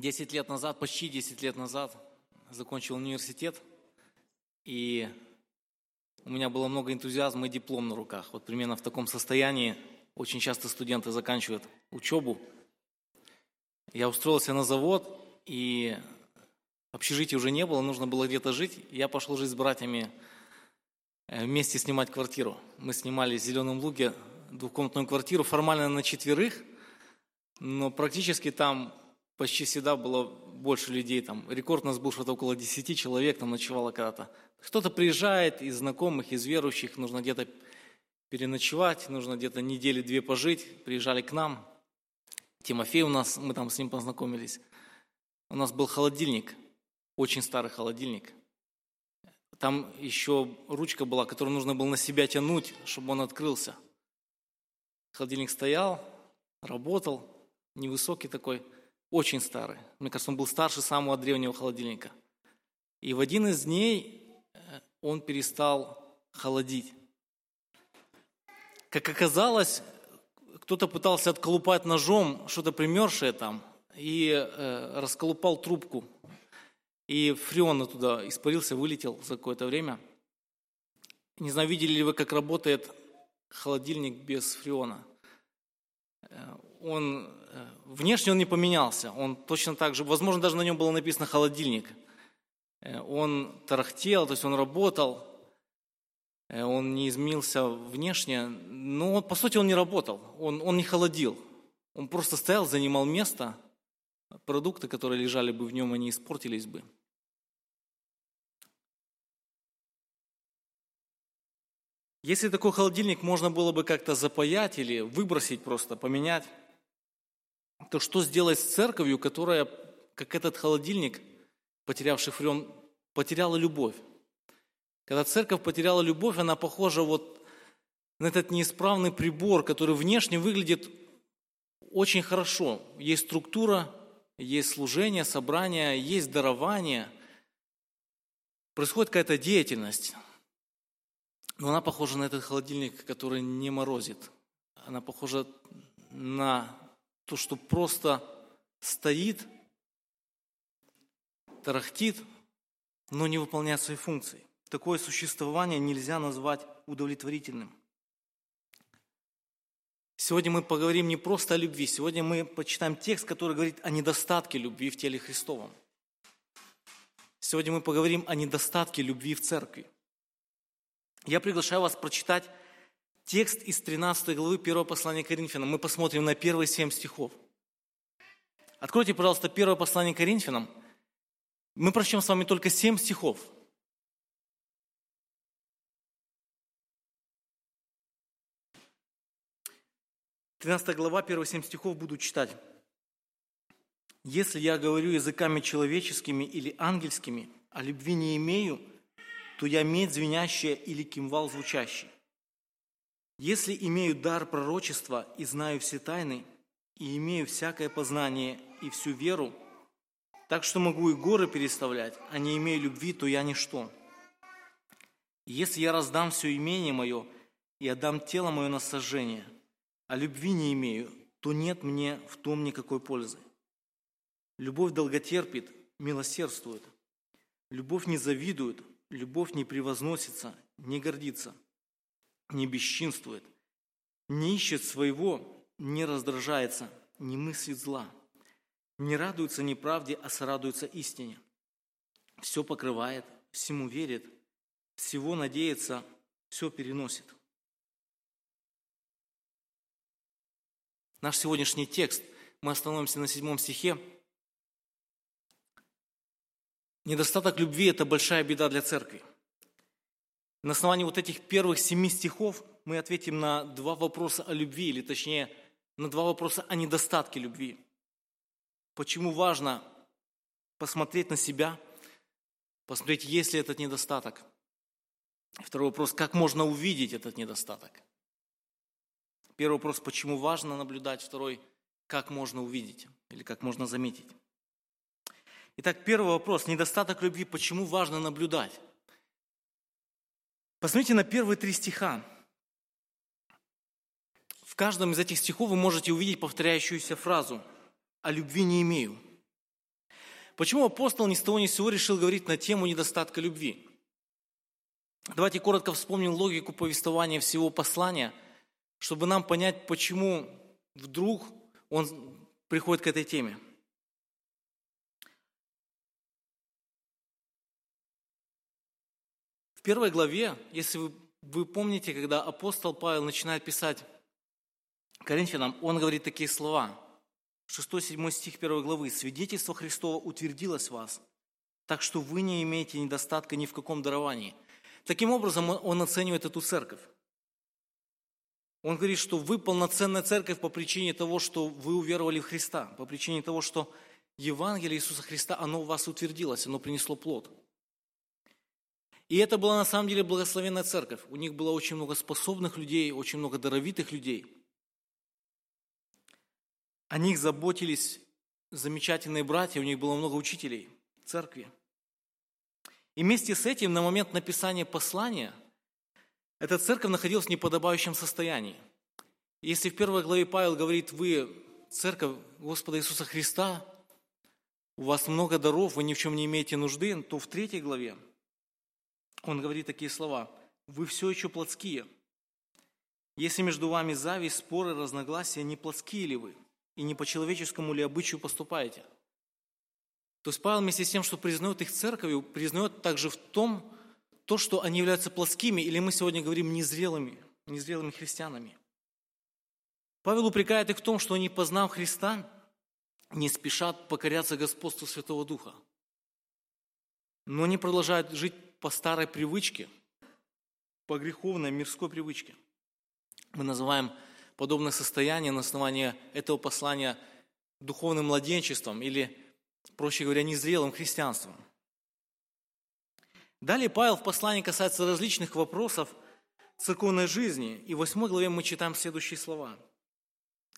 10 лет назад, почти 10 лет назад, закончил университет, и у меня было много энтузиазма и диплом на руках. Вот примерно в таком состоянии очень часто студенты заканчивают учебу. Я устроился на завод, и общежития уже не было, нужно было где-то жить. Я пошел жить с братьями э, вместе снимать квартиру. Мы снимали в Зеленом Луге двухкомнатную квартиру, формально на четверых, но практически там почти всегда было больше людей. Там, рекорд у нас был что-то около 10 человек, там ночевало когда-то. Кто-то приезжает из знакомых, из верующих, нужно где-то переночевать, нужно где-то недели две пожить. Приезжали к нам. Тимофей у нас, мы там с ним познакомились. У нас был холодильник, очень старый холодильник. Там еще ручка была, которую нужно было на себя тянуть, чтобы он открылся. Холодильник стоял, работал, невысокий такой, очень старый. Мне кажется, он был старше самого древнего холодильника. И в один из дней э, он перестал холодить. Как оказалось, кто-то пытался отколупать ножом что-то примершее там и э, расколупал трубку. И фреон туда испарился, вылетел за какое-то время. Не знаю, видели ли вы, как работает холодильник без фреона. Э, он, внешне он не поменялся, он точно так же, возможно, даже на нем было написано «холодильник». Э, он тарахтел, то есть он работал, он не изменился внешне, но по сути он не работал, он, он не холодил. Он просто стоял, занимал место, продукты, которые лежали бы в нем, они испортились бы. Если такой холодильник можно было бы как-то запаять или выбросить просто, поменять, то что сделать с церковью, которая, как этот холодильник, потерявший фреон, потеряла любовь? Когда церковь потеряла любовь, она похожа вот на этот неисправный прибор, который внешне выглядит очень хорошо. Есть структура, есть служение, собрание, есть дарование. Происходит какая-то деятельность. Но она похожа на этот холодильник, который не морозит. Она похожа на то, что просто стоит, тарахтит, но не выполняет свои функции. Такое существование нельзя назвать удовлетворительным. Сегодня мы поговорим не просто о любви, сегодня мы почитаем текст, который говорит о недостатке любви в теле Христовом. Сегодня мы поговорим о недостатке любви в церкви – я приглашаю вас прочитать текст из 13 главы 1 послания Коринфянам. Мы посмотрим на первые семь стихов. Откройте, пожалуйста, первое послание Коринфянам. Мы прочтем с вами только семь стихов. Тринадцатая глава, первые семь стихов буду читать. «Если я говорю языками человеческими или ангельскими, а любви не имею – то я медь звенящая или кимвал звучащий. Если имею дар пророчества и знаю все тайны, и имею всякое познание и всю веру, так что могу и горы переставлять, а не имею любви, то я ничто. Если я раздам все имение мое и отдам тело мое на сожжение, а любви не имею, то нет мне в том никакой пользы. Любовь долготерпит, милосердствует. Любовь не завидует, Любовь не превозносится, не гордится, не бесчинствует, не ищет своего, не раздражается, не мыслит зла, не радуется неправде, а сорадуется истине. Все покрывает, всему верит, всего надеется, все переносит. Наш сегодняшний текст, мы остановимся на седьмом стихе, Недостаток любви – это большая беда для церкви. На основании вот этих первых семи стихов мы ответим на два вопроса о любви, или точнее, на два вопроса о недостатке любви. Почему важно посмотреть на себя, посмотреть, есть ли этот недостаток. Второй вопрос, как можно увидеть этот недостаток. Первый вопрос, почему важно наблюдать. Второй, как можно увидеть или как можно заметить. Итак, первый вопрос. Недостаток любви. Почему важно наблюдать? Посмотрите на первые три стиха. В каждом из этих стихов вы можете увидеть повторяющуюся фразу «О любви не имею». Почему апостол ни с того ни с сего решил говорить на тему недостатка любви? Давайте коротко вспомним логику повествования всего послания, чтобы нам понять, почему вдруг он приходит к этой теме. В первой главе, если вы, вы помните, когда апостол Павел начинает писать Коринфянам, он говорит такие слова. 6-7 стих 1 главы. «Свидетельство Христова утвердилось в вас, так что вы не имеете недостатка ни в каком даровании». Таким образом, он оценивает эту церковь. Он говорит, что вы полноценная церковь по причине того, что вы уверовали в Христа, по причине того, что Евангелие Иисуса Христа, оно у вас утвердилось, оно принесло плод. И это была на самом деле благословенная церковь. У них было очень много способных людей, очень много даровитых людей. О них заботились замечательные братья, у них было много учителей церкви. И вместе с этим на момент написания послания эта церковь находилась в неподобающем состоянии. Если в первой главе Павел говорит, вы церковь Господа Иисуса Христа, у вас много даров, вы ни в чем не имеете нужды, то в третьей главе он говорит такие слова. Вы все еще плотские. Если между вами зависть, споры, разногласия, не плотские ли вы? И не по человеческому ли обычаю поступаете? То есть Павел вместе с тем, что признает их церковью, признает также в том, то, что они являются плоскими, или мы сегодня говорим незрелыми, незрелыми христианами. Павел упрекает их в том, что они, познав Христа, не спешат покоряться господству Святого Духа. Но они продолжают жить по старой привычке, по греховной мирской привычке. Мы называем подобное состояние на основании этого послания духовным младенчеством или, проще говоря, незрелым христианством. Далее Павел в послании касается различных вопросов церковной жизни. И в 8 главе мы читаем следующие слова.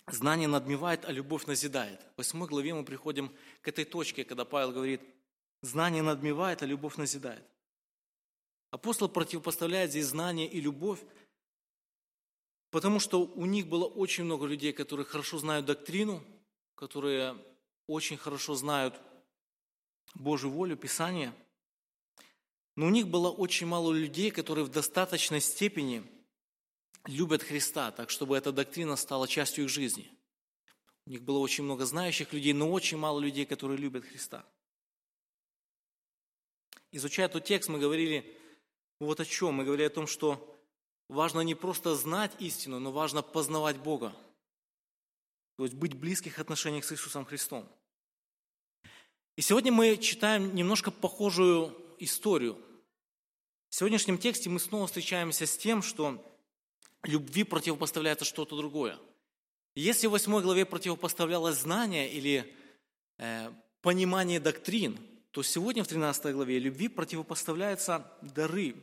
«Знание надмевает, а любовь назидает». В 8 главе мы приходим к этой точке, когда Павел говорит, «Знание надмевает, а любовь назидает». Апостол противопоставляет здесь знание и любовь, потому что у них было очень много людей, которые хорошо знают доктрину, которые очень хорошо знают Божью волю, Писание. Но у них было очень мало людей, которые в достаточной степени любят Христа, так чтобы эта доктрина стала частью их жизни. У них было очень много знающих людей, но очень мало людей, которые любят Христа. Изучая этот текст, мы говорили, вот о чем. Мы говорили о том, что важно не просто знать истину, но важно познавать Бога. То есть быть в близких отношениях с Иисусом Христом. И сегодня мы читаем немножко похожую историю. В сегодняшнем тексте мы снова встречаемся с тем, что любви противопоставляется что-то другое. Если в 8 главе противопоставлялось знание или э, понимание доктрин, то сегодня в 13 главе любви противопоставляются дары,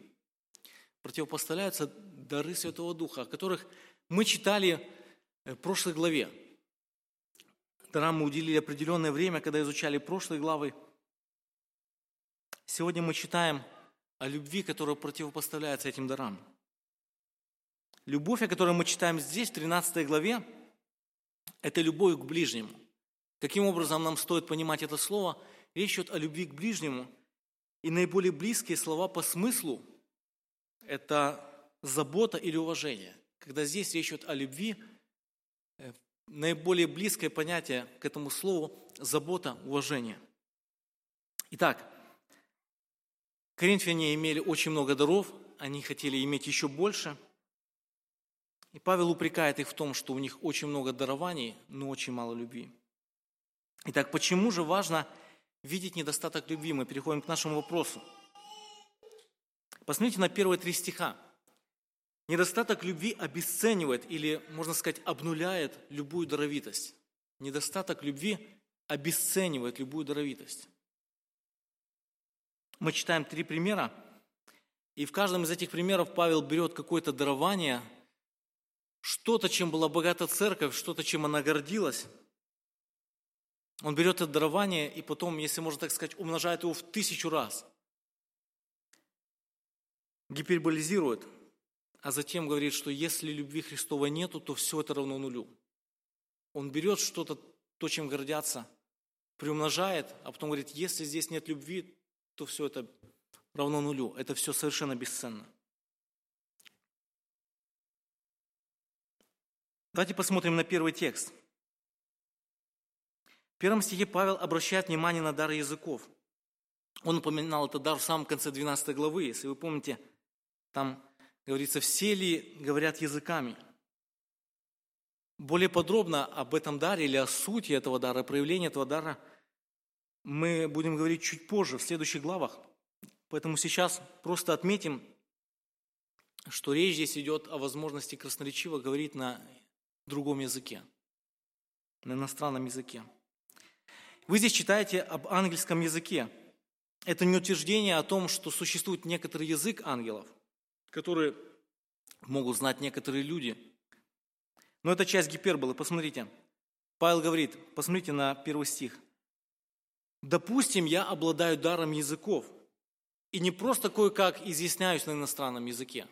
противопоставляются дары Святого Духа, о которых мы читали э, в прошлой главе. Дарам мы уделили определенное время, когда изучали прошлые главы. Сегодня мы читаем о любви, которая противопоставляется этим дарам. Любовь, о которой мы читаем здесь, в 13 главе, это любовь к ближнему. Каким образом нам стоит понимать это слово? Речь идет о любви к ближнему. И наиболее близкие слова по смыслу – это забота или уважение. Когда здесь речь идет о любви, э, наиболее близкое понятие к этому слову – забота, уважение. Итак, коринфяне имели очень много даров, они хотели иметь еще больше. И Павел упрекает их в том, что у них очень много дарований, но очень мало любви. Итак, почему же важно видеть недостаток любви? Мы переходим к нашему вопросу – Посмотрите на первые три стиха. Недостаток любви обесценивает или, можно сказать, обнуляет любую даровитость. Недостаток любви обесценивает любую даровитость. Мы читаем три примера, и в каждом из этих примеров Павел берет какое-то дарование, что-то, чем была богата церковь, что-то, чем она гордилась. Он берет это дарование и потом, если можно так сказать, умножает его в тысячу раз – гиперболизирует, а затем говорит, что если любви Христовой нету, то все это равно нулю. Он берет что-то, то, чем гордятся, приумножает, а потом говорит, если здесь нет любви, то все это равно нулю. Это все совершенно бесценно. Давайте посмотрим на первый текст. В первом стихе Павел обращает внимание на дар языков. Он упоминал этот дар в самом конце 12 главы. Если вы помните, там говорится, все ли говорят языками. Более подробно об этом даре или о сути этого дара, проявлении этого дара мы будем говорить чуть позже, в следующих главах. Поэтому сейчас просто отметим, что речь здесь идет о возможности красноречиво говорить на другом языке, на иностранном языке. Вы здесь читаете об ангельском языке. Это не утверждение о том, что существует некоторый язык ангелов, который могут знать некоторые люди. Но это часть гиперболы. Посмотрите. Павел говорит, посмотрите на первый стих. «Допустим, я обладаю даром языков, и не просто кое-как изъясняюсь на иностранном языке,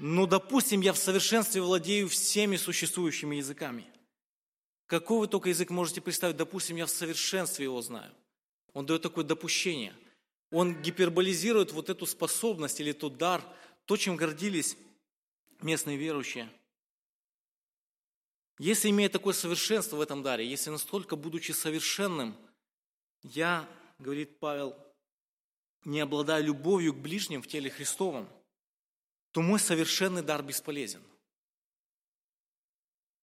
но, допустим, я в совершенстве владею всеми существующими языками. Какой вы только язык можете представить? Допустим, я в совершенстве его знаю. Он дает такое допущение. Он гиперболизирует вот эту способность или тот дар, то, чем гордились местные верующие. Если имея такое совершенство в этом даре, если настолько, будучи совершенным, я, говорит Павел, не обладаю любовью к ближним в теле Христовом – то мой совершенный дар бесполезен.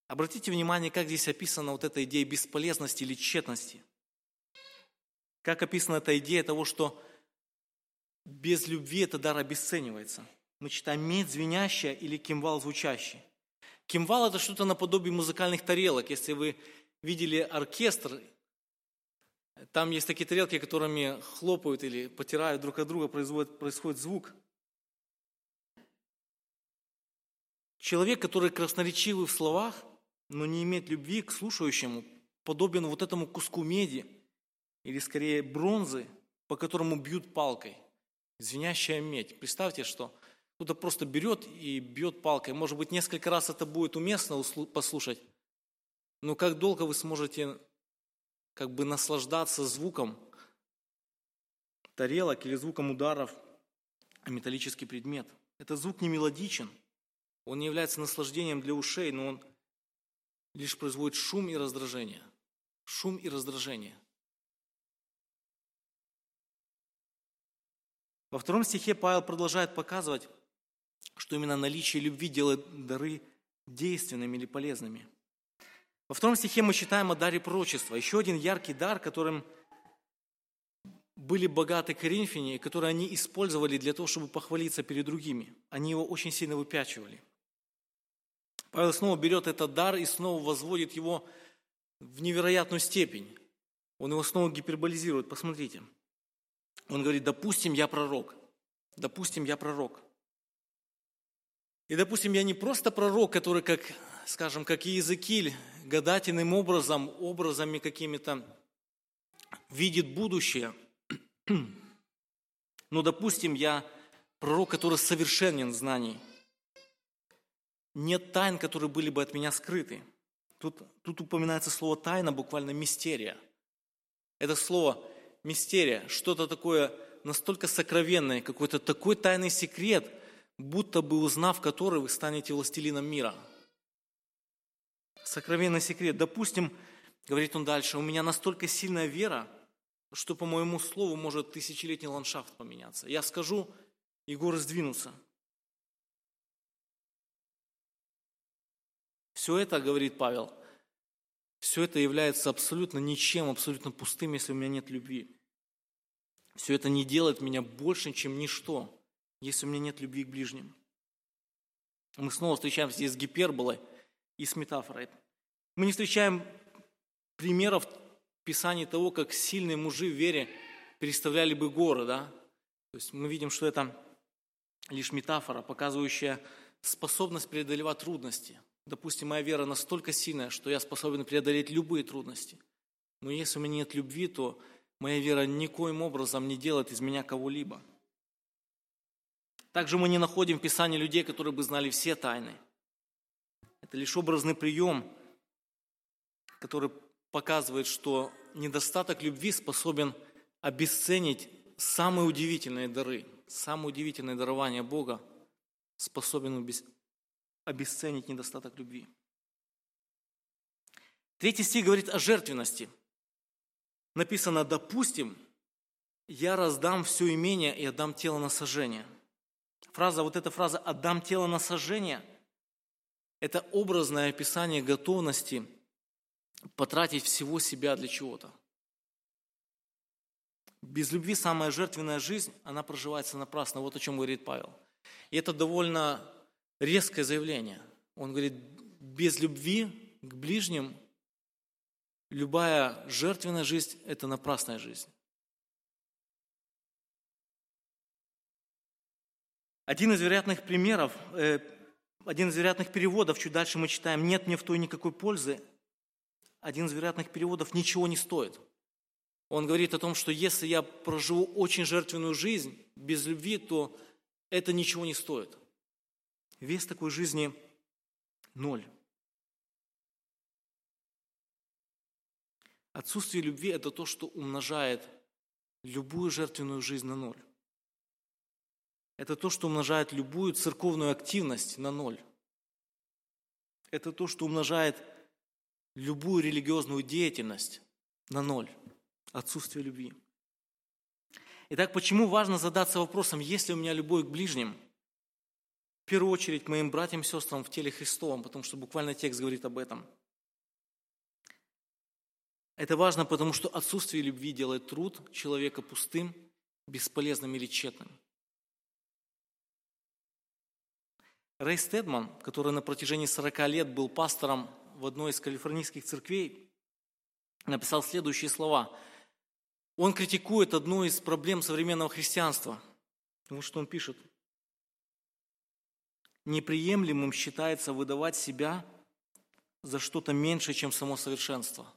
Обратите внимание, как здесь описана вот эта идея бесполезности или тщетности. Как описана эта идея того, что без любви этот дар обесценивается. Мы читаем «медь звенящая» или «кимвал звучащий». Кимвал – это что-то наподобие музыкальных тарелок. Если вы видели оркестр, там есть такие тарелки, которыми хлопают или потирают друг от друга, происходит, происходит звук – Человек, который красноречивый в словах, но не имеет любви к слушающему, подобен вот этому куску меди, или скорее бронзы, по которому бьют палкой. Звенящая медь. Представьте, что кто-то просто берет и бьет палкой. Может быть, несколько раз это будет уместно послушать, но как долго вы сможете как бы наслаждаться звуком тарелок или звуком ударов о металлический предмет? Это звук не мелодичен – он не является наслаждением для ушей, но он лишь производит шум и раздражение. Шум и раздражение. Во втором стихе Павел продолжает показывать, что именно наличие любви делает дары действенными или полезными. Во втором стихе мы читаем о даре пророчества. Еще один яркий дар, которым были богаты коринфяне, который они использовали для того, чтобы похвалиться перед другими. Они его очень сильно выпячивали. Павел снова берет этот дар и снова возводит его в невероятную степень. Он его снова гиперболизирует. Посмотрите. Он говорит, допустим, я пророк. Допустим, я пророк. И, допустим, я не просто пророк, который, как, скажем, как Иезекииль, гадательным образом, образами какими-то видит будущее. Но, допустим, я пророк, который совершенен в знании – нет тайн, которые были бы от меня скрыты. Тут, тут упоминается слово тайна, буквально мистерия. Это слово мистерия, что-то такое настолько сокровенное, какой-то такой тайный секрет, будто бы узнав который, вы станете властелином мира. Сокровенный секрет. Допустим, говорит он дальше, у меня настолько сильная вера, что по моему слову может тысячелетний ландшафт поменяться. Я скажу, и горы сдвинутся – Все это, говорит Павел, все это является абсолютно ничем, абсолютно пустым, если у меня нет любви. Все это не делает меня больше, чем ничто, если у меня нет любви к ближним. Мы снова встречаемся здесь с гиперболой и с метафорой. Мы не встречаем примеров в Писании того, как сильные мужи в вере переставляли бы горы, да? То есть мы видим, что это лишь метафора, показывающая способность преодолевать трудности – Допустим, моя вера настолько сильная, что я способен преодолеть любые трудности. Но если у меня нет любви, то моя вера никоим образом не делает из меня кого-либо. Также мы не находим в Писании людей, которые бы знали все тайны. Это лишь образный прием, который показывает, что недостаток любви способен обесценить самые удивительные дары, самые удивительные дарования Бога способен обесценить недостаток любви. Третий стих говорит о жертвенности. Написано, допустим, я раздам все имение и отдам тело на сожжение. Фраза, вот эта фраза «отдам тело на сожжение» – это образное описание готовности потратить всего себя для чего-то. Без любви самая жертвенная жизнь, она проживается напрасно. Вот о чем говорит Павел. И это довольно резкое заявление. Он говорит, без любви к ближним любая жертвенная жизнь – это напрасная жизнь. Один из вероятных примеров, э, один из вероятных переводов, чуть дальше мы читаем, нет мне в той никакой пользы. Один из вероятных переводов ничего не стоит. Он говорит о том, что если я проживу очень жертвенную жизнь без любви, то это ничего не стоит. Вес такой жизни – ноль. Отсутствие любви – это то, что умножает любую жертвенную жизнь на ноль. Это то, что умножает любую церковную активность на ноль. Это то, что умножает любую религиозную деятельность на ноль. Отсутствие любви. Итак, почему важно задаться вопросом, есть ли у меня любовь к ближним? В первую очередь, к моим братьям и сестрам в теле Христовом, потому что буквально текст говорит об этом – это важно, потому что отсутствие любви делает труд человека пустым, бесполезным или тщетным. Рэй Стедман, который на протяжении 40 лет был пастором в одной из калифорнийских церквей, написал следующие слова. Он критикует одну из проблем современного христианства. Вот что он пишет. Неприемлемым считается выдавать себя за что-то меньше, чем само совершенство –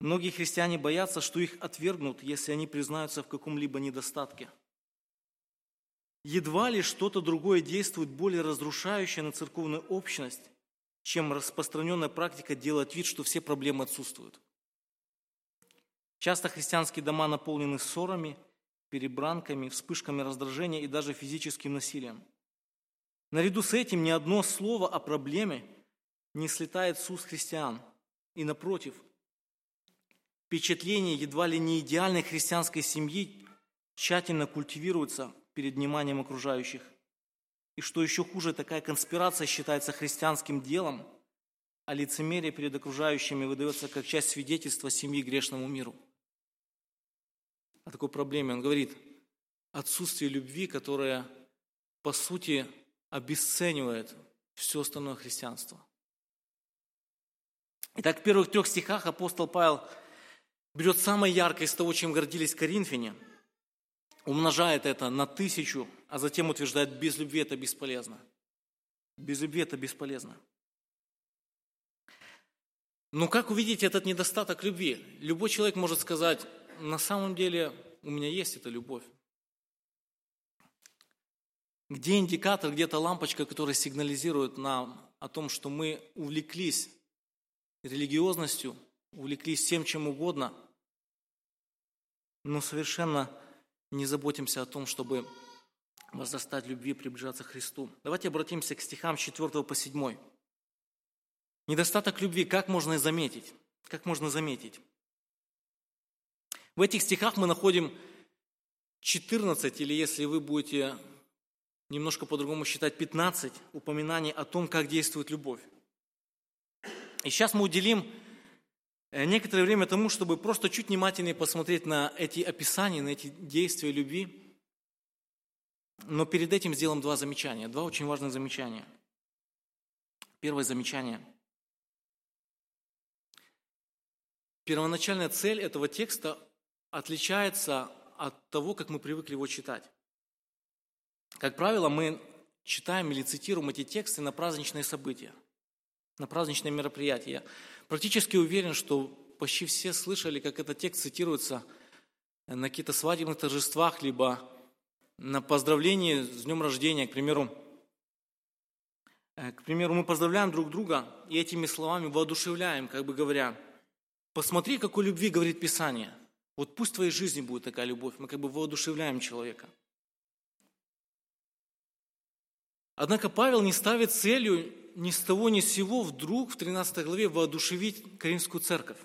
Многие христиане боятся, что их отвергнут, если они признаются в каком-либо недостатке. Едва ли что-то другое действует более разрушающее на церковную общность, чем распространенная практика делать вид, что все проблемы отсутствуют. Часто христианские дома наполнены ссорами, перебранками, вспышками раздражения и даже физическим насилием. Наряду с этим ни одно слово о проблеме не слетает с уст христиан. И напротив – впечатление едва ли не идеальной христианской семьи тщательно культивируется перед вниманием окружающих. И что еще хуже, такая конспирация считается христианским делом, а лицемерие перед окружающими выдается как часть свидетельства семьи грешному миру. О такой проблеме он говорит, отсутствие любви, которая, по сути, обесценивает все остальное христианство. Итак, в первых трех стихах апостол Павел – берет самое яркое из того, чем гордились коринфяне, умножает это на тысячу, а затем утверждает, без любви это бесполезно. Без любви это бесполезно. Но как увидеть этот недостаток любви? Любой человек может сказать, на самом деле у меня есть эта любовь. Где индикатор, где-то лампочка, которая сигнализирует нам о том, что мы увлеклись религиозностью, увлеклись всем чем угодно, но совершенно не заботимся о том, чтобы возрастать в любви, приближаться к Христу. Давайте обратимся к стихам с 4 по 7. Недостаток любви как можно заметить? Как можно заметить? В этих стихах мы находим 14, или если вы будете немножко по-другому считать, 15 упоминаний о том, как действует любовь. И сейчас мы уделим некоторое время тому, чтобы просто чуть внимательнее посмотреть на эти описания, на эти действия любви. Но перед этим сделаем два замечания, два очень важных замечания. Первое замечание. Первоначальная цель этого текста отличается от того, как мы привыкли его читать. Как правило, мы читаем или цитируем эти тексты на праздничные события, на праздничные мероприятия. Практически уверен, что почти все слышали, как этот текст цитируется на каких-то свадебных торжествах, либо на поздравлении с днем рождения, к примеру, Э, к примеру, мы поздравляем друг друга и этими словами воодушевляем, как бы говоря, посмотри, какой любви говорит Писание. Вот пусть в твоей жизни будет такая любовь. Мы как бы воодушевляем человека. Однако Павел не ставит целью ни с того ни с сего вдруг в 13 главе воодушевить Каримскую церковь.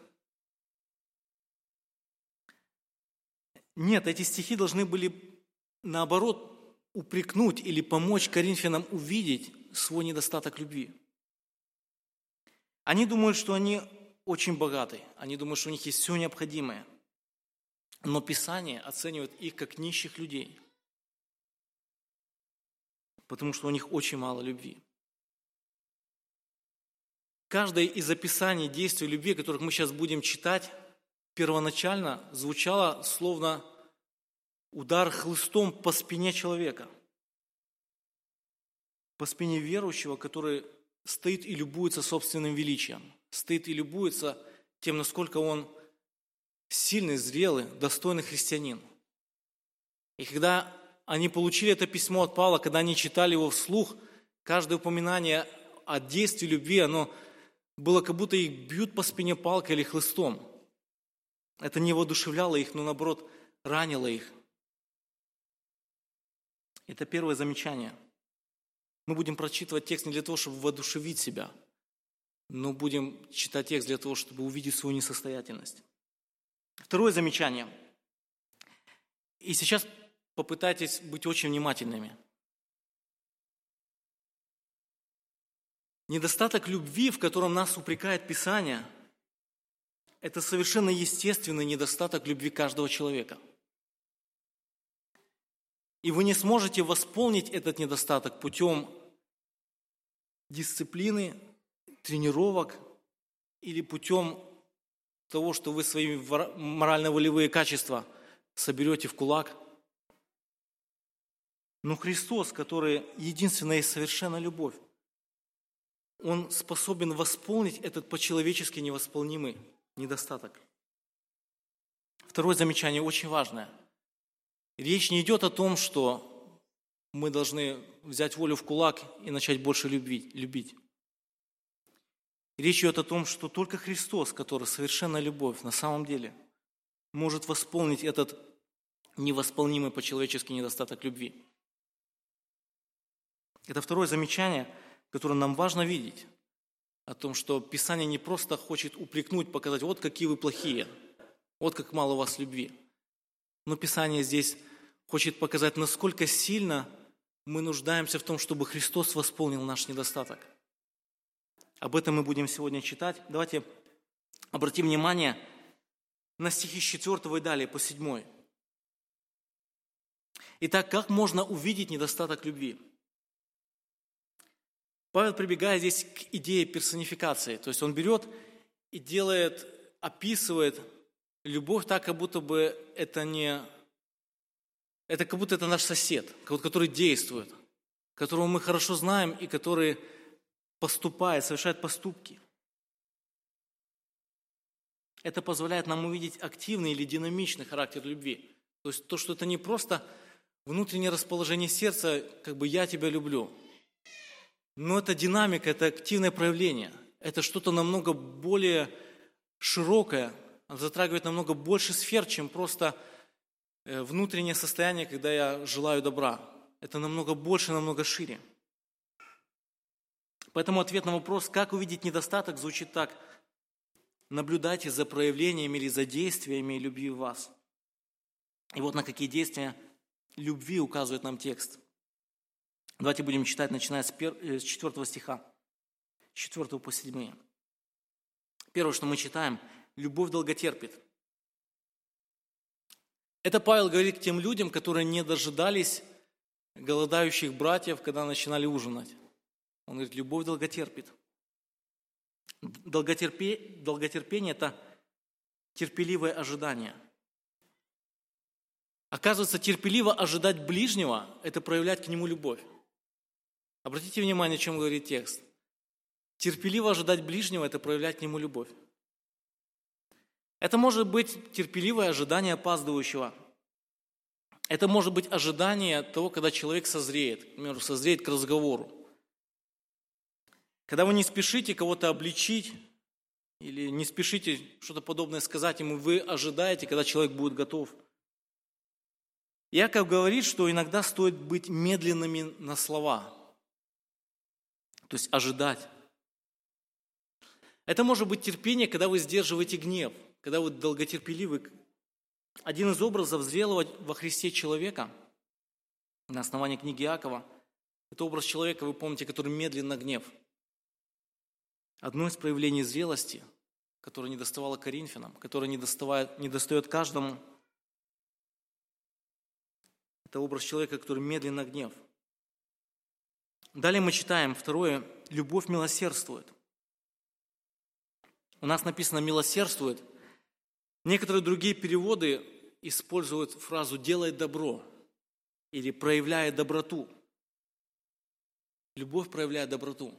Нет, эти стихи должны были, наоборот, упрекнуть или помочь Коринфянам увидеть свой недостаток любви. Они думают, что они очень богаты, они думают, что у них есть все необходимое. Но Писание оценивает их как нищих людей, потому что у них очень мало любви. Каждое из описаний действий любви, которых мы сейчас будем читать, первоначально звучало словно удар хлыстом по спине человека, по спине верующего, который стоит и любуется собственным величием, стоит и любуется тем, насколько он сильный, зрелый, достойный христианин. И когда они получили это письмо от Павла, когда они читали его вслух, каждое упоминание о действии любви, оно было как будто их бьют по спине палкой или хлыстом – это не воодушевляло их, но наоборот ранило их. Это первое замечание. Мы будем прочитывать текст не для того, чтобы воодушевить себя, но будем читать текст для того, чтобы увидеть свою несостоятельность. Второе замечание. И сейчас попытайтесь быть очень внимательными. Недостаток любви, в котором нас упрекает Писание – это совершенно естественный недостаток любви каждого человека. И вы не сможете восполнить этот недостаток путем дисциплины, тренировок или путем того, что вы свои морально-волевые качества соберете в кулак. Но Христос, который единственная и совершенная любовь, Он способен восполнить этот по-человечески невосполнимый недостаток. Второе замечание очень важное. Речь не идет о том, что мы должны взять волю в кулак и начать больше любить. Речь идет о том, что только Христос, который совершенно любовь, на самом деле может восполнить этот невосполнимый по-человечески недостаток любви. Это второе замечание, которое нам важно видеть о том, что Писание не просто хочет упрекнуть, показать, вот какие вы плохие, вот как мало у вас любви. Но Писание здесь хочет показать, насколько сильно мы нуждаемся в том, чтобы Христос восполнил наш недостаток. Об этом мы будем сегодня читать. Давайте обратим внимание на стихи с 4 и далее по 7. Итак, как можно увидеть недостаток любви? Павел прибегает здесь к идее персонификации. То есть он берет и делает, описывает любовь так, как будто бы это не... Это как будто это наш сосед, который действует, которого мы хорошо знаем и который поступает, совершает поступки. Это позволяет нам увидеть активный или динамичный характер любви. То есть то, что это не просто внутреннее расположение сердца, как бы «я тебя люблю», но это динамика, это активное проявление. Это что-то намного более широкое, затрагивает намного больше сфер, чем просто э, внутреннее состояние, когда я желаю добра. Это намного больше, намного шире. Поэтому ответ на вопрос, как увидеть недостаток, звучит так. Наблюдайте за проявлениями или за действиями любви в вас. И вот на какие действия любви указывает нам текст – Давайте будем читать, начиная с 4 э, стиха, с 4 по 7. Первое, что мы читаем, любовь долготерпит. Это Павел говорит к тем людям, которые не дожидались голодающих братьев, когда начинали ужинать. Он говорит, любовь долготерпит. Долготерпе, долготерпение – это терпеливое ожидание. Оказывается, терпеливо ожидать ближнего – это проявлять к нему любовь. Обратите внимание, о чем говорит текст. Терпеливо ожидать ближнего – это проявлять к нему любовь. Это может быть терпеливое ожидание опаздывающего. Это может быть ожидание того, когда человек созреет, к примеру, созреет к разговору. Когда вы не спешите кого-то обличить или не спешите что-то подобное сказать ему, вы ожидаете, когда человек будет готов. Яков говорит, что иногда стоит быть медленными на слова, то есть ожидать. Это может быть терпение, когда вы сдерживаете гнев, когда вы долготерпеливы. Один из образов зрелого во Христе человека на основании книги Иакова – это образ человека, вы помните, который медленно гнев – Одно из проявлений зрелости, которое не доставало Коринфянам, которое не, доставает, не достает каждому, это образ человека, который медленно гнев. Далее мы читаем второе, любовь милосердствует. У нас написано «милосердствует». Некоторые другие переводы используют фразу «делает добро» или «проявляет доброту». Любовь проявляет доброту.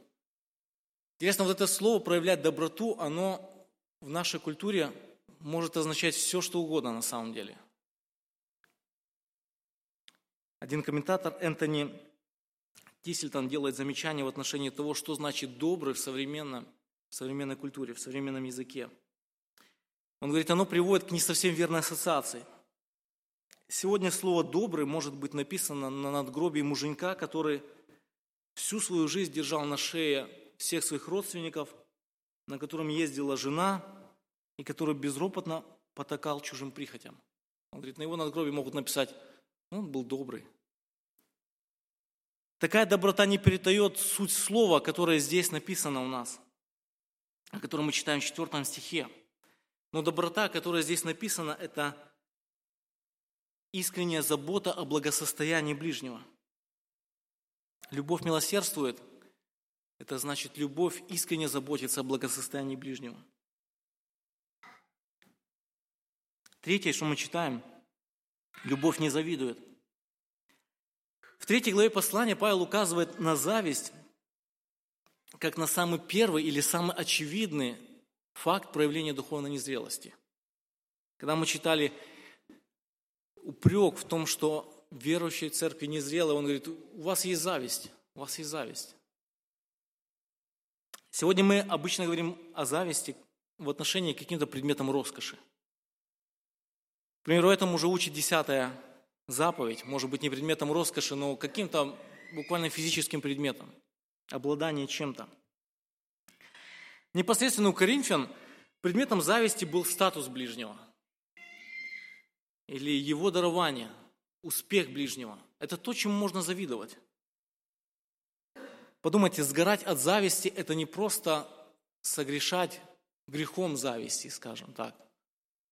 Интересно, вот это слово «проявлять доброту», оно в нашей культуре может означать все, что угодно на самом деле. Один комментатор, Энтони Тисельтон, делает замечание в отношении того, что значит «добрый» в, современном, в современной культуре, в современном языке. Он говорит, оно приводит к не совсем верной ассоциации. Сегодня слово «добрый» может быть написано на надгробии муженька, который всю свою жизнь держал на шее всех своих родственников, на котором ездила жена и который безропотно потакал чужим прихотям. Он говорит, на его надгробии могут написать, он был добрый. Такая доброта не передает суть слова, которое здесь написано у нас, о котором мы читаем в 4 стихе. Но доброта, которая здесь написана, это искренняя забота о благосостоянии ближнего. Любовь милосердствует – это значит, любовь искренне заботится о благосостоянии ближнего. Третье, что мы читаем, любовь не завидует. В третьей главе послания Павел указывает на зависть как на самый первый или самый очевидный факт проявления духовной незрелости. Когда мы читали упрек в том, что верующие церкви незрелые, он говорит, у вас есть зависть, у вас есть зависть. Сегодня мы обычно говорим о зависти в отношении к каким-то предметам роскоши. К примеру, этому уже учит десятая заповедь, может быть, не предметом роскоши, но каким-то буквально физическим предметом, обладание чем-то. Непосредственно у Коринфян предметом зависти был статус ближнего или его дарование, успех ближнего. Это то, чему можно завидовать. Подумайте, сгорать от зависти – это не просто согрешать грехом зависти, скажем так.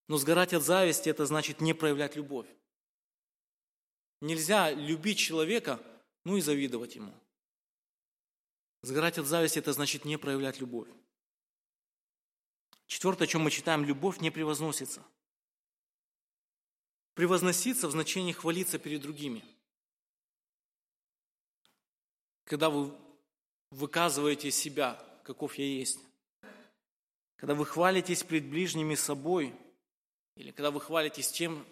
Но сгорать от зависти – это значит не проявлять любовь. Нельзя любить человека, ну и завидовать ему. Сгорать от зависти – это значит не проявлять любовь. Четвертое, о чем мы читаем, любовь не превозносится. Превозноситься в значении хвалиться перед другими. Когда вы выказываете себя, каков я есть. Когда вы хвалитесь пред ближними собой, или когда вы хвалитесь тем,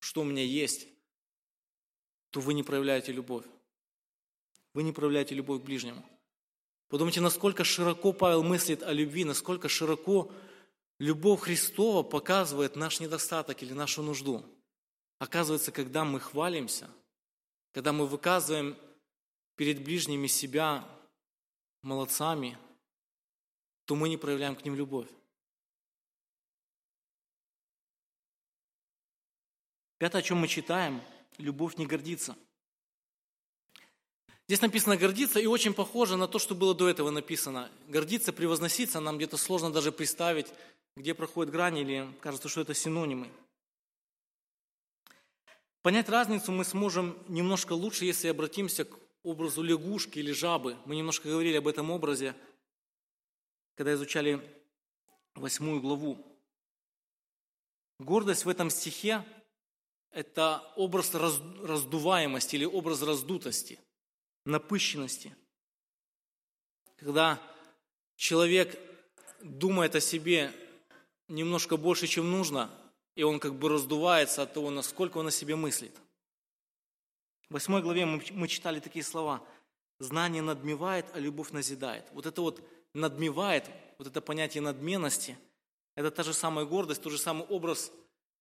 что у меня есть, то вы не проявляете любовь. Вы не проявляете любовь к ближнему. Подумайте, насколько широко Павел мыслит о любви, насколько широко любовь Христова показывает наш недостаток или нашу нужду. Оказывается, когда мы хвалимся, когда мы выказываем перед ближними себя, молодцами, то мы не проявляем к ним любовь. Пятое, о чем мы читаем, любовь не гордится. Здесь написано гордиться, и очень похоже на то, что было до этого написано. Гордиться, превозноситься, нам где-то сложно даже представить, где проходит грань, или кажется, что это синонимы. Понять разницу мы сможем немножко лучше, если обратимся к образу лягушки или жабы. Мы немножко говорили об этом образе, когда изучали восьмую главу. Гордость в этом стихе – это образ раздуваемости или образ раздутости, напыщенности. Когда человек думает о себе немножко больше, чем нужно, и он как бы раздувается от того, насколько он о себе мыслит – в восьмой главе мы, мы читали такие слова. Знание надмевает, а любовь назидает. Вот это вот надмевает, вот это понятие надменности, это та же самая гордость, тот же самый образ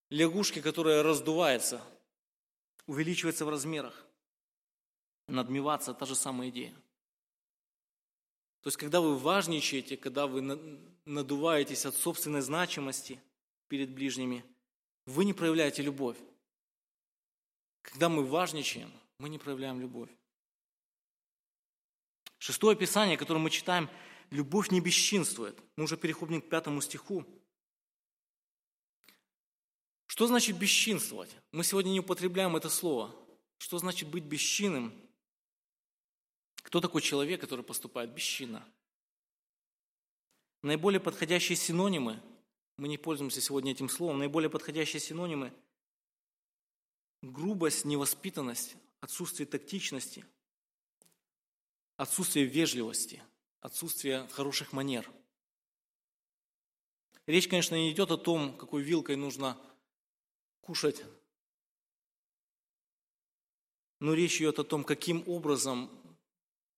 лягушки, которая раздувается, увеличивается в размерах. Надмеваться – та же самая идея. То есть, когда вы важничаете, когда вы надуваетесь от собственной значимости перед ближними, вы не проявляете любовь. Когда мы важничаем, мы не проявляем любовь. Шестое Писание, которое мы читаем, любовь не бесчинствует. Мы уже переходим к пятому стиху. Что значит бесчинствовать? Мы сегодня не употребляем это слово. Что значит быть бесчинным? Кто такой человек, который поступает бесчинно? Наиболее подходящие синонимы, мы не пользуемся сегодня этим словом, наиболее подходящие синонимы – грубость, невоспитанность, отсутствие тактичности, отсутствие вежливости, отсутствие хороших манер. Речь, конечно, не идет о том, какой вилкой нужно кушать, но речь идет о том, каким образом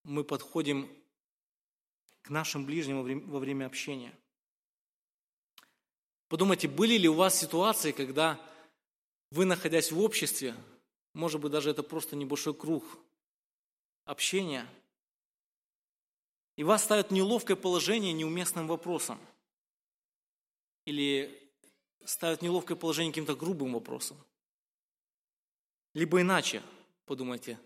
мы подходим к нашим ближним во время общения. Подумайте, были ли у вас ситуации, когда вы, находясь в обществе, может быть, даже это просто небольшой круг общения, и вас ставят в неловкое положение неуместным вопросом, или ставят неловкое положение каким-то грубым вопросом. Либо иначе, подумайте,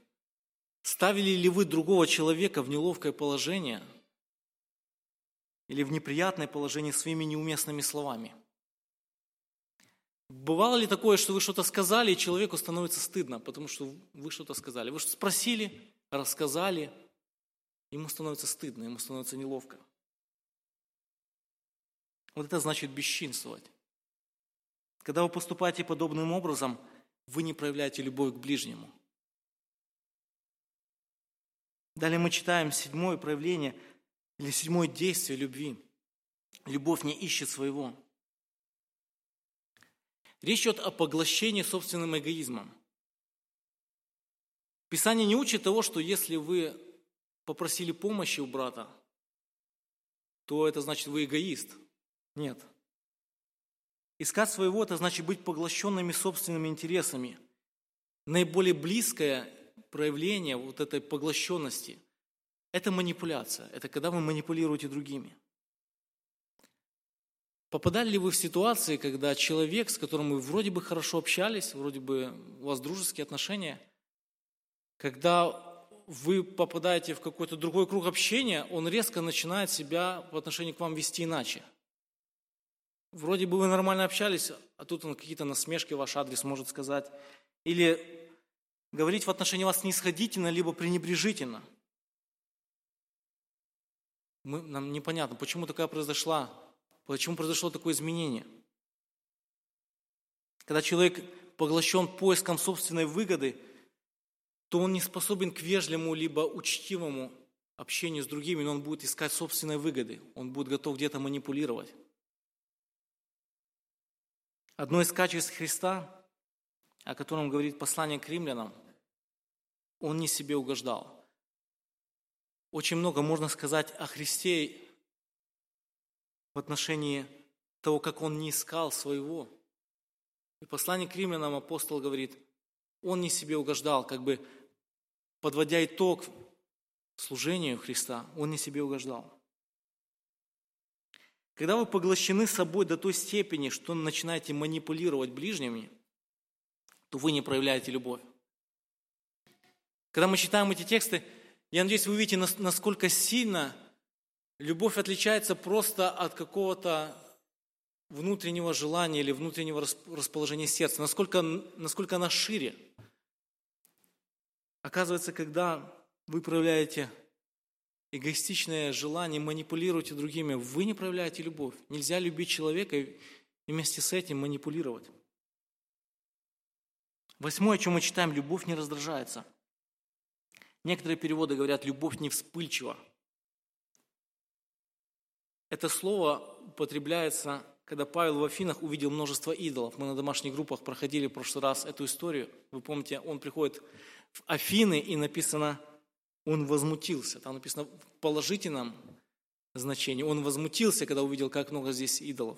ставили ли вы другого человека в неловкое положение или в неприятное положение своими неуместными словами – Бывало ли такое, что вы что-то сказали, и человеку становится стыдно, потому что вы что-то сказали? Вы что спросили, рассказали, ему становится стыдно, ему становится неловко. Вот это значит бесчинствовать. Когда вы поступаете подобным образом, вы не проявляете любовь к ближнему. Далее мы читаем седьмое проявление или седьмое действие любви. Любовь не ищет своего. Речь идет о поглощении собственным эгоизмом. Писание не учит того, что если вы попросили помощи у брата, то это значит вы эгоист. Нет. Искать своего – это значит быть поглощенными собственными интересами. Наиболее близкое проявление вот этой поглощенности – это манипуляция. Это когда вы манипулируете другими. Попадали ли вы в ситуации, когда человек, с которым вы вроде бы хорошо общались, вроде бы у вас дружеские отношения, когда вы попадаете в какой-то другой круг общения, он резко начинает себя по отношению к вам вести иначе. Вроде бы вы нормально общались, а тут он какие-то насмешки в ваш адрес может сказать. Или говорить в отношении вас снисходительно, либо пренебрежительно. Мы, нам непонятно, почему такая произошла Почему произошло такое изменение? Когда человек поглощен поиском собственной выгоды, то он не способен к вежливому либо учтивому общению с другими, но он будет искать собственной выгоды, он будет готов где-то манипулировать. Одно из качеств Христа, о котором говорит послание к римлянам, он не себе угождал. Очень много можно сказать о Христе в отношении того, как он не искал своего. И послание к римлянам апостол говорит, он не себе угождал, как бы подводя итог служению Христа, он не себе угождал. Когда вы поглощены собой до той степени, что начинаете манипулировать ближними, то вы не проявляете любовь. Когда мы читаем эти тексты, я надеюсь, вы увидите, насколько сильно Любовь отличается просто от какого-то внутреннего желания или внутреннего расположения сердца, насколько, насколько она шире. Оказывается, когда вы проявляете эгоистичное желание, манипулируете другими, вы не проявляете любовь. Нельзя любить человека и вместе с этим манипулировать. Восьмое, о чем мы читаем, любовь не раздражается. Некоторые переводы говорят, любовь не вспыльчива. Это слово употребляется, когда Павел в Афинах увидел множество идолов. Мы на домашних группах проходили в прошлый раз эту историю. Вы помните, он приходит в Афины, и написано, Он возмутился. Там написано в положительном значении. Он возмутился, когда увидел, как много здесь идолов.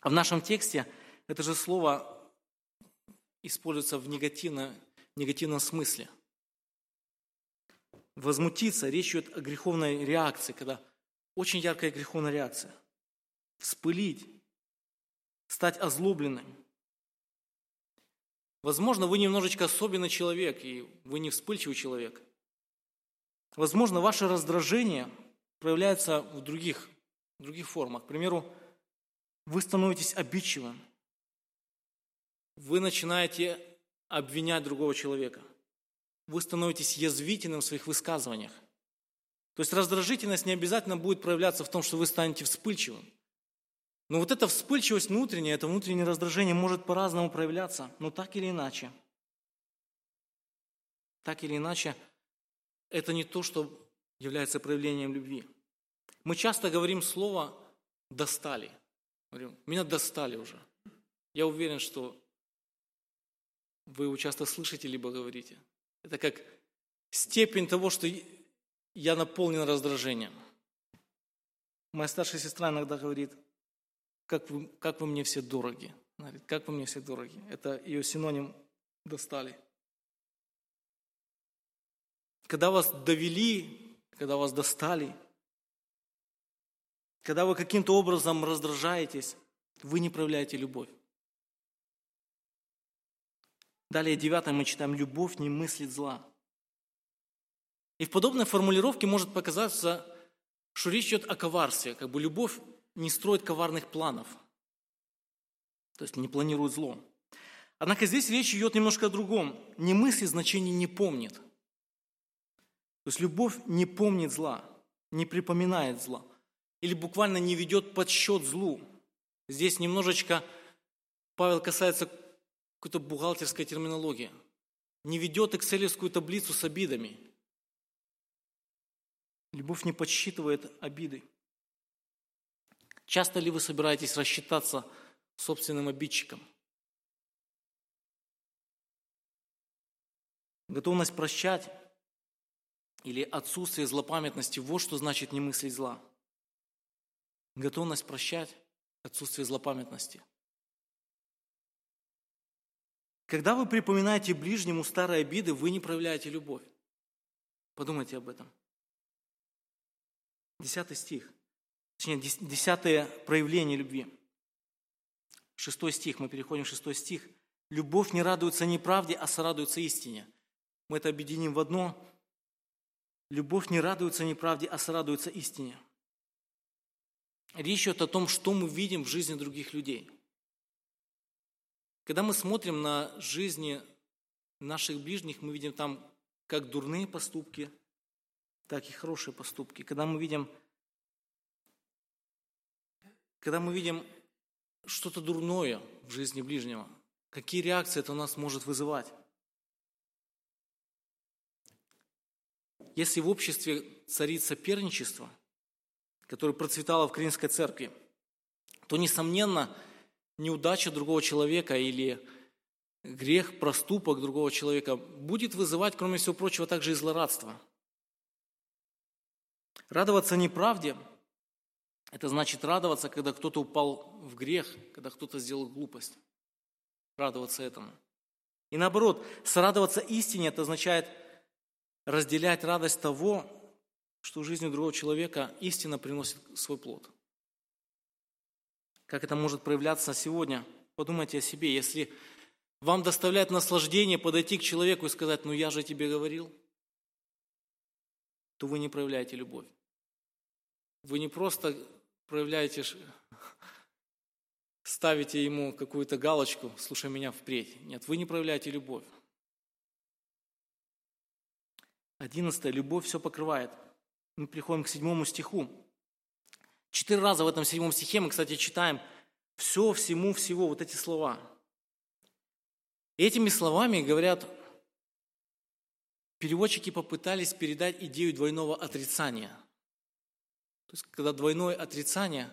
А в нашем тексте это же слово используется в негативном, негативном смысле. Возмутиться, речь идет о греховной реакции, когда очень яркая греховная реакция. Вспылить, стать озлобленным. Возможно, вы немножечко особенный человек, и вы не вспыльчивый человек. Возможно, ваше раздражение проявляется в других, в других формах. К примеру, вы становитесь обидчивым. Вы начинаете обвинять другого человека. Вы становитесь язвительным в своих высказываниях. То есть раздражительность не обязательно будет проявляться в том, что вы станете вспыльчивым. Но вот эта вспыльчивость внутренняя, это внутреннее раздражение может по-разному проявляться, но так или иначе. Так или иначе, это не то, что является проявлением любви. Мы часто говорим слово «достали». Говорим, меня достали уже. Я уверен, что вы его часто слышите, либо говорите. Это как степень того, что я наполнен раздражением. Моя старшая сестра иногда говорит, как вы, как вы мне все дороги. Она говорит, как вы мне все дороги. Это ее синоним достали. Когда вас довели, когда вас достали, когда вы каким-то образом раздражаетесь, вы не проявляете любовь. Далее, девятое, мы читаем, любовь не мыслит зла. И в подобной формулировке может показаться, что речь идет о коварстве, как бы любовь не строит коварных планов, то есть не планирует зло. Однако здесь речь идет немножко о другом. Не мысли значение не помнит. То есть любовь не помнит зла, не припоминает зла. Или буквально не ведет подсчет злу. Здесь немножечко Павел касается какой-то бухгалтерской терминологии. Не ведет экселевскую таблицу с обидами. Любовь не подсчитывает обиды. Часто ли вы собираетесь рассчитаться собственным обидчиком? Готовность прощать или отсутствие злопамятности – вот что значит не мыслить зла. Готовность прощать, отсутствие злопамятности. Когда вы припоминаете ближнему старые обиды, вы не проявляете любовь. Подумайте об этом. Десятый стих точнее, десятое проявление любви. Шестой стих, мы переходим в шестой стих. Любовь не радуется неправде, а сорадуется истине. Мы это объединим в одно. Любовь не радуется неправде, а сорадуется истине. Речь идет о том, что мы видим в жизни других людей. Когда мы смотрим на жизни наших ближних, мы видим там как дурные поступки, так и хорошие поступки. Когда мы видим когда мы видим что-то дурное в жизни ближнего, какие реакции это у нас может вызывать? Если в обществе царит соперничество, которое процветало в Кринской церкви, то, несомненно, неудача другого человека или грех, проступок другого человека будет вызывать, кроме всего прочего, также и злорадство. Радоваться неправде – это значит радоваться, когда кто-то упал в грех, когда кто-то сделал глупость. Радоваться этому. И наоборот, сорадоваться истине, это означает разделять радость того, что в жизни другого человека истина приносит свой плод. Как это может проявляться сегодня? Подумайте о себе. Если вам доставляет наслаждение подойти к человеку и сказать, ну я же тебе говорил, то вы не проявляете любовь. Вы не просто проявляете, ставите ему какую-то галочку, слушай меня впредь. Нет, вы не проявляете любовь. Одиннадцатое. Любовь все покрывает. Мы приходим к седьмому стиху. Четыре раза в этом седьмом стихе мы, кстати, читаем «все, всему, всего», вот эти слова. И этими словами говорят, переводчики попытались передать идею двойного отрицания – то есть, когда двойное отрицание,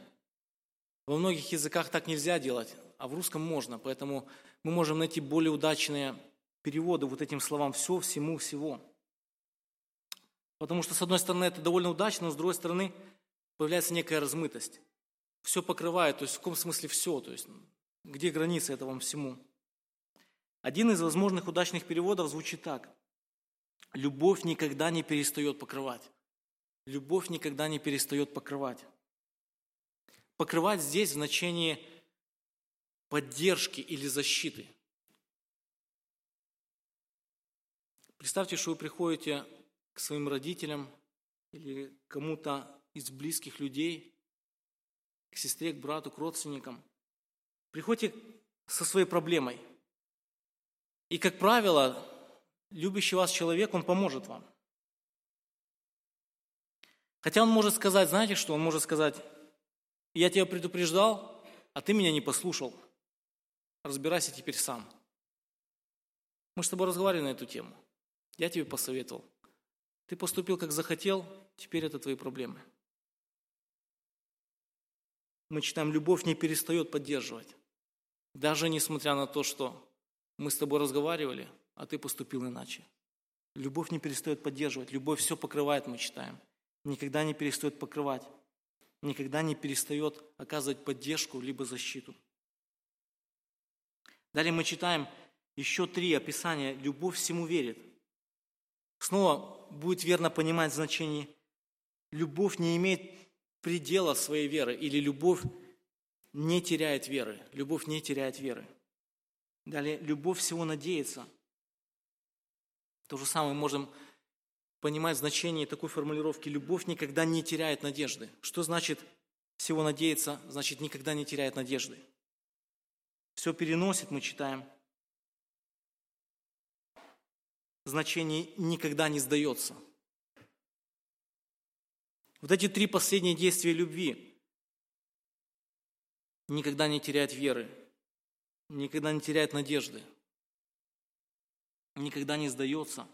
во многих языках так нельзя делать, а в русском можно. Поэтому мы можем найти более удачные переводы вот этим словам «все, всему, всего». Потому что, с одной стороны, это довольно удачно, но с другой стороны, появляется некая размытость. Все покрывает, то есть в каком смысле все, то есть где границы этому всему. Один из возможных удачных переводов звучит так. Любовь никогда не перестает покрывать. Любовь никогда не перестает покрывать. Покрывать здесь в значении поддержки или защиты. Представьте, что вы приходите к своим родителям или кому-то из близких людей, к сестре, к брату, к родственникам. Приходите со своей проблемой. И, как правило, любящий вас человек, он поможет вам. Хотя он может сказать, знаете что, он может сказать, я тебя предупреждал, а ты меня не послушал. Разбирайся теперь сам. Мы с тобой разговаривали на эту тему. Я тебе посоветовал. Ты поступил, как захотел, теперь это твои проблемы. Мы читаем, любовь не перестает поддерживать. Даже несмотря на то, что мы с тобой разговаривали, а ты поступил иначе. Любовь не перестает поддерживать, любовь все покрывает, мы читаем. Никогда не перестает покрывать, никогда не перестает оказывать поддержку либо защиту. Далее мы читаем еще три описания «любовь всему верит». Снова будет верно понимать значение. Любовь не имеет предела своей веры, или любовь не теряет веры. Любовь не теряет веры. Далее, любовь всего надеется. То же самое можем понимать значение такой формулировки. Любовь никогда не теряет надежды. Что значит всего надеяться? Значит, никогда не теряет надежды. Все переносит, мы читаем – значение никогда не сдается. Вот эти три последние действия любви никогда не теряет веры, никогда не теряет надежды, никогда не сдается.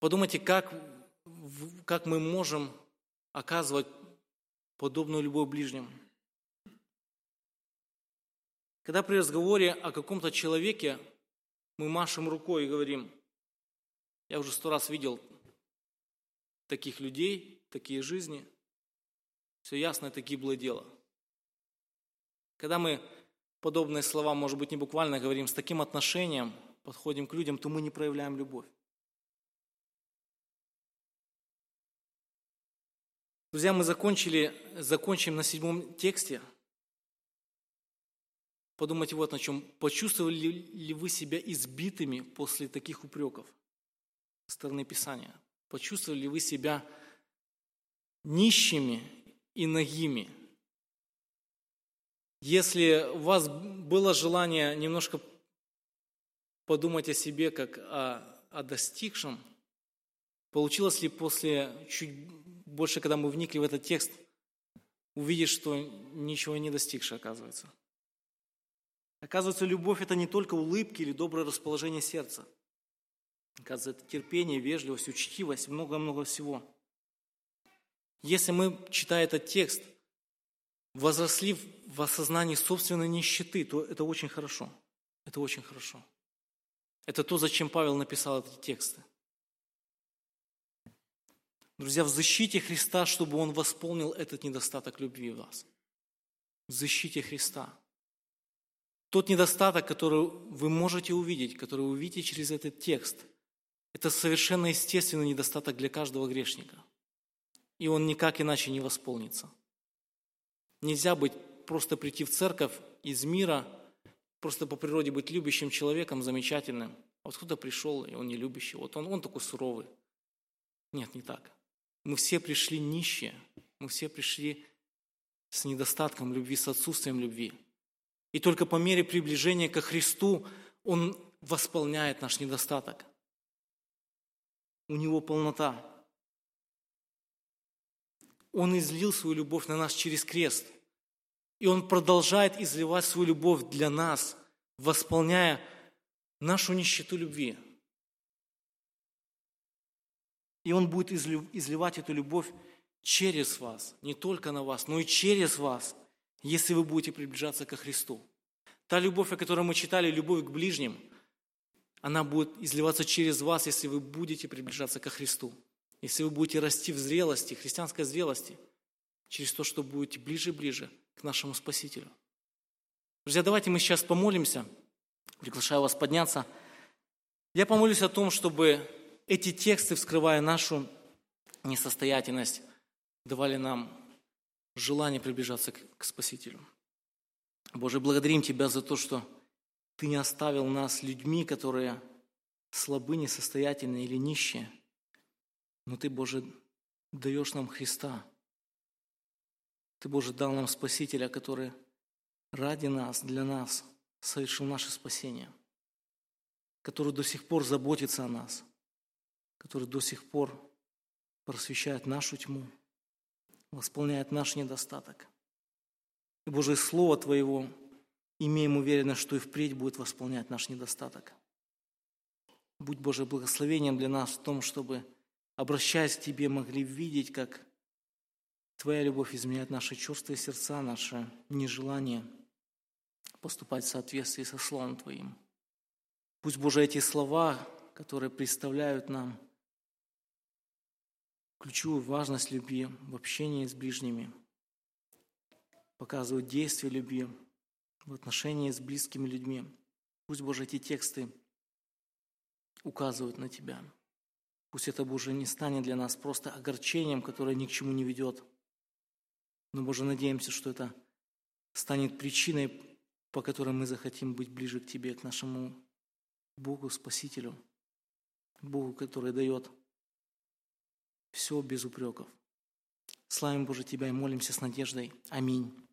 Подумайте, как, как мы можем оказывать подобную любовь ближним – когда при разговоре о каком-то человеке мы машем рукой и говорим, я уже сто раз видел таких людей, такие жизни, все ясно, это гиблое дело. Когда мы подобные слова, может быть, не буквально говорим, с таким отношением подходим к людям, то мы не проявляем любовь. Друзья, мы закончили, закончим на седьмом тексте – Подумайте вот на чем. Почувствовали ли вы себя избитыми после таких упреков со стороны Писания? Почувствовали ли вы себя нищими и ногими? Если у вас было желание немножко подумать о себе как о, о достигшем, получилось ли после чуть больше, когда мы вникли в этот текст, увидеть, что ничего не достигшее оказывается – Оказывается, любовь – это не только улыбки или доброе расположение сердца. Оказывается, это терпение, вежливость, учтивость, много-много всего. Если мы, читая этот текст, возросли в осознании собственной нищеты, то это очень хорошо. Это очень хорошо. Это то, зачем Павел написал эти тексты. Друзья, в защите Христа, чтобы Он восполнил этот недостаток любви в вас. В защите Христа – тот недостаток, который вы можете увидеть, который вы увидите через этот текст, это совершенно естественный недостаток для каждого грешника. И он никак иначе не восполнится. Нельзя быть, просто прийти в церковь из мира, просто по природе быть любящим человеком, замечательным. А вот кто-то пришел, и он не любящий, вот он, он такой суровый. Нет, не так. Мы все пришли нищие, мы все пришли с недостатком любви, с отсутствием любви. И только по мере приближения ко Христу Он восполняет наш недостаток. У Него полнота. Он излил свою любовь на нас через крест. И Он продолжает изливать свою любовь для нас, восполняя нашу нищету любви. И Он будет изливать эту любовь через вас, не только на вас, но и через вас – если вы будете приближаться ко Христу. Та любовь, о которой мы читали, любовь к ближним, она будет изливаться через вас, если вы будете приближаться ко Христу. Если вы будете расти в зрелости, христианской зрелости, через то, что будете ближе и ближе к нашему Спасителю. Друзья, давайте мы сейчас помолимся. Приглашаю вас подняться. Я помолюсь о том, чтобы эти тексты, вскрывая нашу несостоятельность, давали нам желание приближаться к Спасителю. Боже, благодарим Тебя за то, что Ты не оставил нас людьми, которые слабы, несостоятельны или нищие, но Ты, Боже, даешь нам Христа. Ты, Боже, дал нам Спасителя, который ради нас, для нас совершил наше спасение, который до сих пор заботится о нас, который до сих пор просвещает нашу тьму, восполняет наш недостаток. И Божье Слово Твоего, имеем уверенность, что и впредь будет восполнять наш недостаток. Будь Божье благословением для нас в том, чтобы, обращаясь к Тебе, могли видеть, как Твоя любовь изменяет наши чувства и сердца, наше нежелание поступать в соответствии со Словом Твоим. Пусть, Боже, эти слова, которые представляют нам ключевую важность любви в общении с ближними, показывают действие любви в отношении с близкими людьми. Пусть, Боже, эти тексты указывают на Тебя. Пусть это, Боже, не станет для нас просто огорчением, которое ни к чему не ведет. Но, Боже, надеемся, что это станет причиной, по которой мы захотим быть ближе к Тебе, к нашему Богу, Спасителю, Богу, который дает все без упреков. Славим, Боже, Тебя и молимся с надеждой. Аминь.